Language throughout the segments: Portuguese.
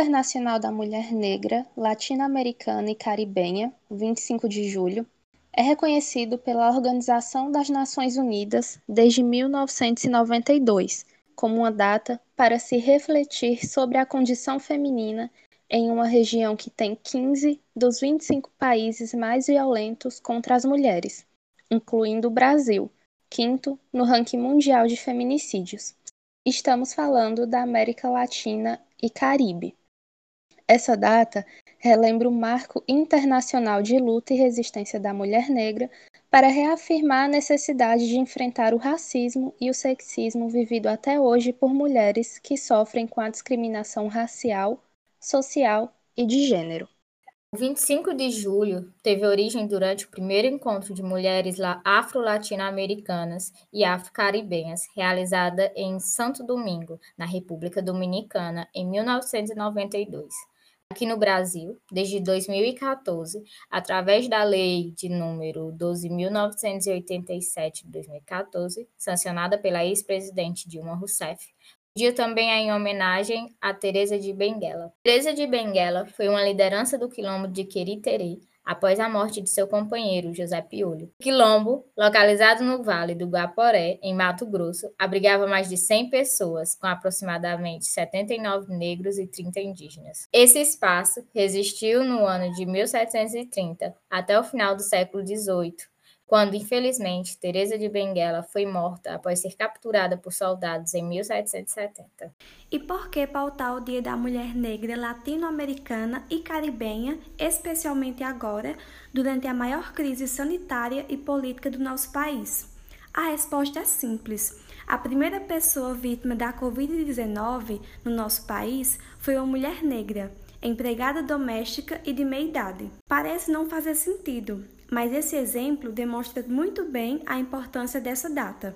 Internacional da Mulher Negra, Latino-Americana e Caribenha, 25 de julho, é reconhecido pela Organização das Nações Unidas desde 1992 como uma data para se refletir sobre a condição feminina em uma região que tem 15 dos 25 países mais violentos contra as mulheres, incluindo o Brasil, quinto no ranking mundial de feminicídios. Estamos falando da América Latina e Caribe. Essa data relembra o Marco Internacional de Luta e Resistência da Mulher Negra para reafirmar a necessidade de enfrentar o racismo e o sexismo vivido até hoje por mulheres que sofrem com a discriminação racial, social e de gênero. O 25 de julho teve origem durante o primeiro encontro de mulheres afro-latino-americanas e afro-caribenhas, realizada em Santo Domingo, na República Dominicana, em 1992. Aqui no Brasil, desde 2014, através da Lei de número 12.987 de 2014, sancionada pela ex-presidente Dilma Rousseff, dia também é em homenagem a Teresa de Benguela. Teresa de Benguela foi uma liderança do quilombo de Queriterê após a morte de seu companheiro, José Piolho. Quilombo, localizado no Vale do Guaporé, em Mato Grosso, abrigava mais de 100 pessoas, com aproximadamente 79 negros e 30 indígenas. Esse espaço resistiu no ano de 1730 até o final do século XVIII, quando, infelizmente, Teresa de Benguela foi morta após ser capturada por soldados em 1770. E por que pautar o Dia da Mulher Negra latino-americana e caribenha, especialmente agora, durante a maior crise sanitária e política do nosso país? A resposta é simples. A primeira pessoa vítima da Covid-19 no nosso país foi uma mulher negra, empregada doméstica e de meia idade. Parece não fazer sentido, mas esse exemplo demonstra muito bem a importância dessa data.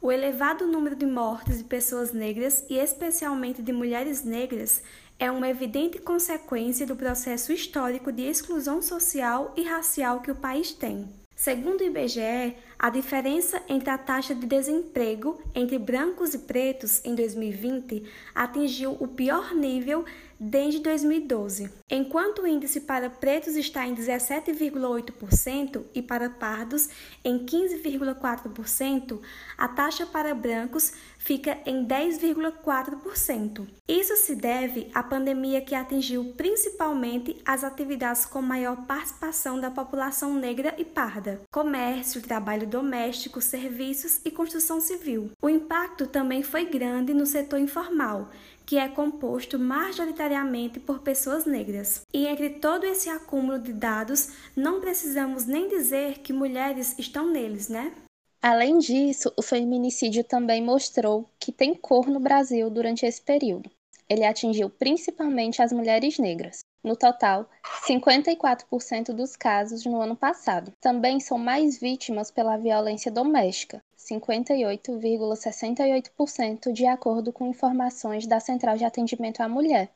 O elevado número de mortes de pessoas negras e especialmente de mulheres negras é uma evidente consequência do processo histórico de exclusão social e racial que o país tem. Segundo o IBGE, a diferença entre a taxa de desemprego entre brancos e pretos em 2020 atingiu o pior nível desde 2012. Enquanto o índice para pretos está em 17,8% e para pardos em 15,4%, a taxa para brancos fica em 10,4%. Isso se deve à pandemia que atingiu principalmente as atividades com maior participação da população negra e parda: comércio, trabalho doméstico, serviços e construção civil. O impacto também foi grande no setor informal que é composto majoritariamente por pessoas negras. E entre todo esse acúmulo de dados, não precisamos nem dizer que mulheres estão neles, né? Além disso, o feminicídio também mostrou que tem cor no Brasil durante esse período. Ele atingiu principalmente as mulheres negras. No total, 54% dos casos no ano passado. Também são mais vítimas pela violência doméstica, 58,68% de acordo com informações da Central de Atendimento à Mulher.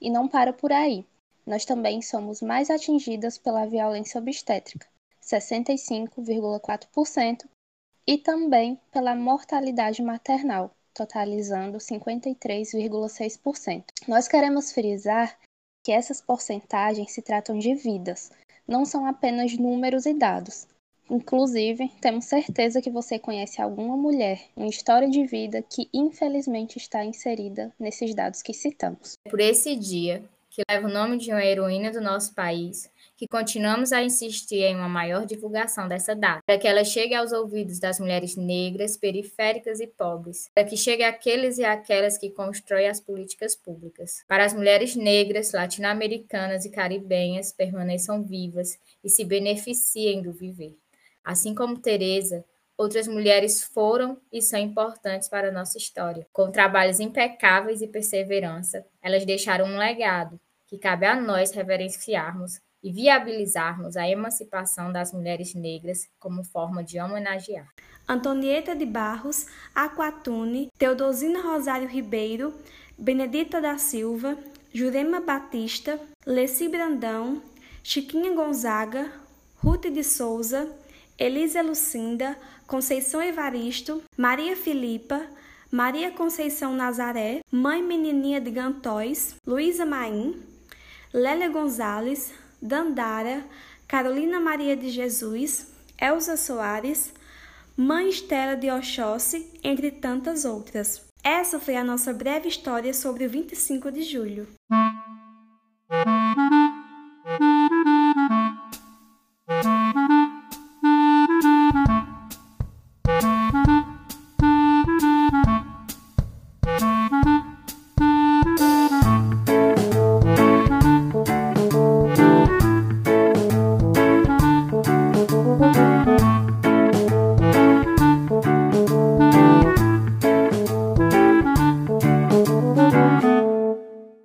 E não para por aí. Nós também somos mais atingidas pela violência obstétrica, 65,4%, e também pela mortalidade maternal, totalizando 53,6%. Nós queremos frisar que essas porcentagens se tratam de vidas, não são apenas números e dados. Inclusive, temos certeza que você conhece alguma mulher, uma história de vida que infelizmente está inserida nesses dados que citamos. Por esse dia, que leva o nome de uma heroína do nosso país, que continuamos a insistir em uma maior divulgação dessa data, para que ela chegue aos ouvidos das mulheres negras, periféricas e pobres, para que chegue àqueles e àquelas que constroem as políticas públicas, para as mulheres negras, latino-americanas e caribenhas permaneçam vivas e se beneficiem do viver. Assim como Teresa, outras mulheres foram e são importantes para a nossa história. Com trabalhos impecáveis e perseverança, elas deixaram um legado que cabe a nós reverenciarmos e viabilizarmos a emancipação das mulheres negras como forma de homenagear. Antonieta de Barros, Aquatune, Teodosina Rosário Ribeiro, Benedita da Silva, Jurema Batista, Leci Brandão, Chiquinha Gonzaga, Ruth de Souza, Elisa Lucinda, Conceição Evaristo, Maria Filipa, Maria Conceição Nazaré, Mãe Menininha de Gantóis, Luísa Maim, Lélia Gonzalez, Dandara, Carolina Maria de Jesus, Elza Soares, Mãe Estela de Oxóssi, entre tantas outras. Essa foi a nossa breve história sobre o 25 de julho.